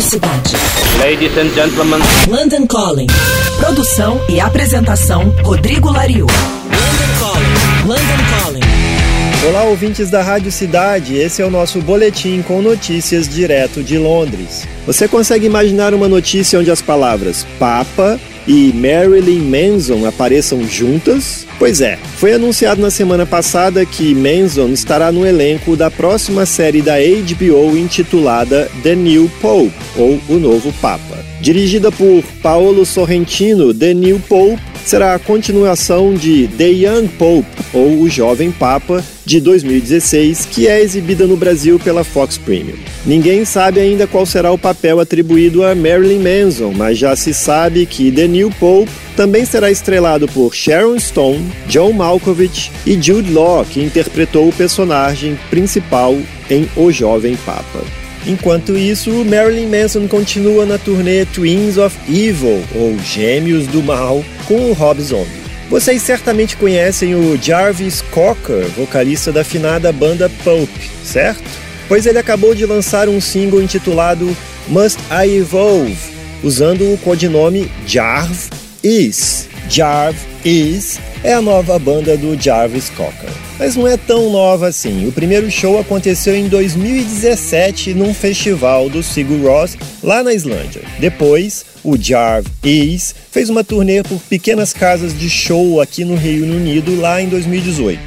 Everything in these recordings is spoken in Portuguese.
Cidade. Ladies and gentlemen. London Calling. Produção e apresentação Rodrigo Lariu. London Calling. London Calling. Olá, ouvintes da Rádio Cidade. Esse é o nosso boletim com notícias direto de Londres. Você consegue imaginar uma notícia onde as palavras Papa e Marilyn Manson apareçam juntas? Pois é, foi anunciado na semana passada que Manson estará no elenco da próxima série da HBO intitulada The New Pope, ou O Novo Papa. Dirigida por Paolo Sorrentino, The New Pope será a continuação de The Young Pope, ou O Jovem Papa, de 2016, que é exibida no Brasil pela Fox Premium. Ninguém sabe ainda qual será o papel atribuído a Marilyn Manson, mas já se sabe que The New Pope também será estrelado por Sharon Stone, John Malkovich e Jude Law, que interpretou o personagem principal em O Jovem Papa. Enquanto isso, Marilyn Manson continua na turnê Twins of Evil, ou Gêmeos do Mal, com o Rob Zombie. Vocês certamente conhecem o Jarvis Cocker, vocalista da finada banda Pulp, certo? Pois ele acabou de lançar um single intitulado Must I Evolve, usando o codinome Jarv Is. Jarv Is é a nova banda do Jarvis Cocker. Mas não é tão nova assim. O primeiro show aconteceu em 2017 num festival do Sigur Rós, lá na Islândia. Depois, o Jarv Is fez uma turnê por pequenas casas de show aqui no Reino Unido lá em 2018.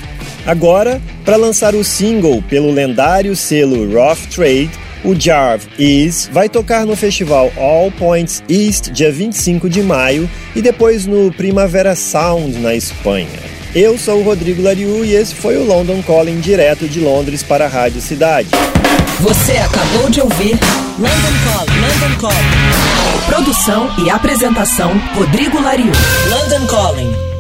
Agora, para lançar o single pelo lendário selo Rough Trade, o Jarv Is vai tocar no festival All Points East dia 25 de maio e depois no Primavera Sound na Espanha. Eu sou o Rodrigo Lariu e esse foi o London Calling direto de Londres para a Rádio Cidade. Você acabou de ouvir London Calling. London Calling. Produção e apresentação Rodrigo Lariu. London Calling.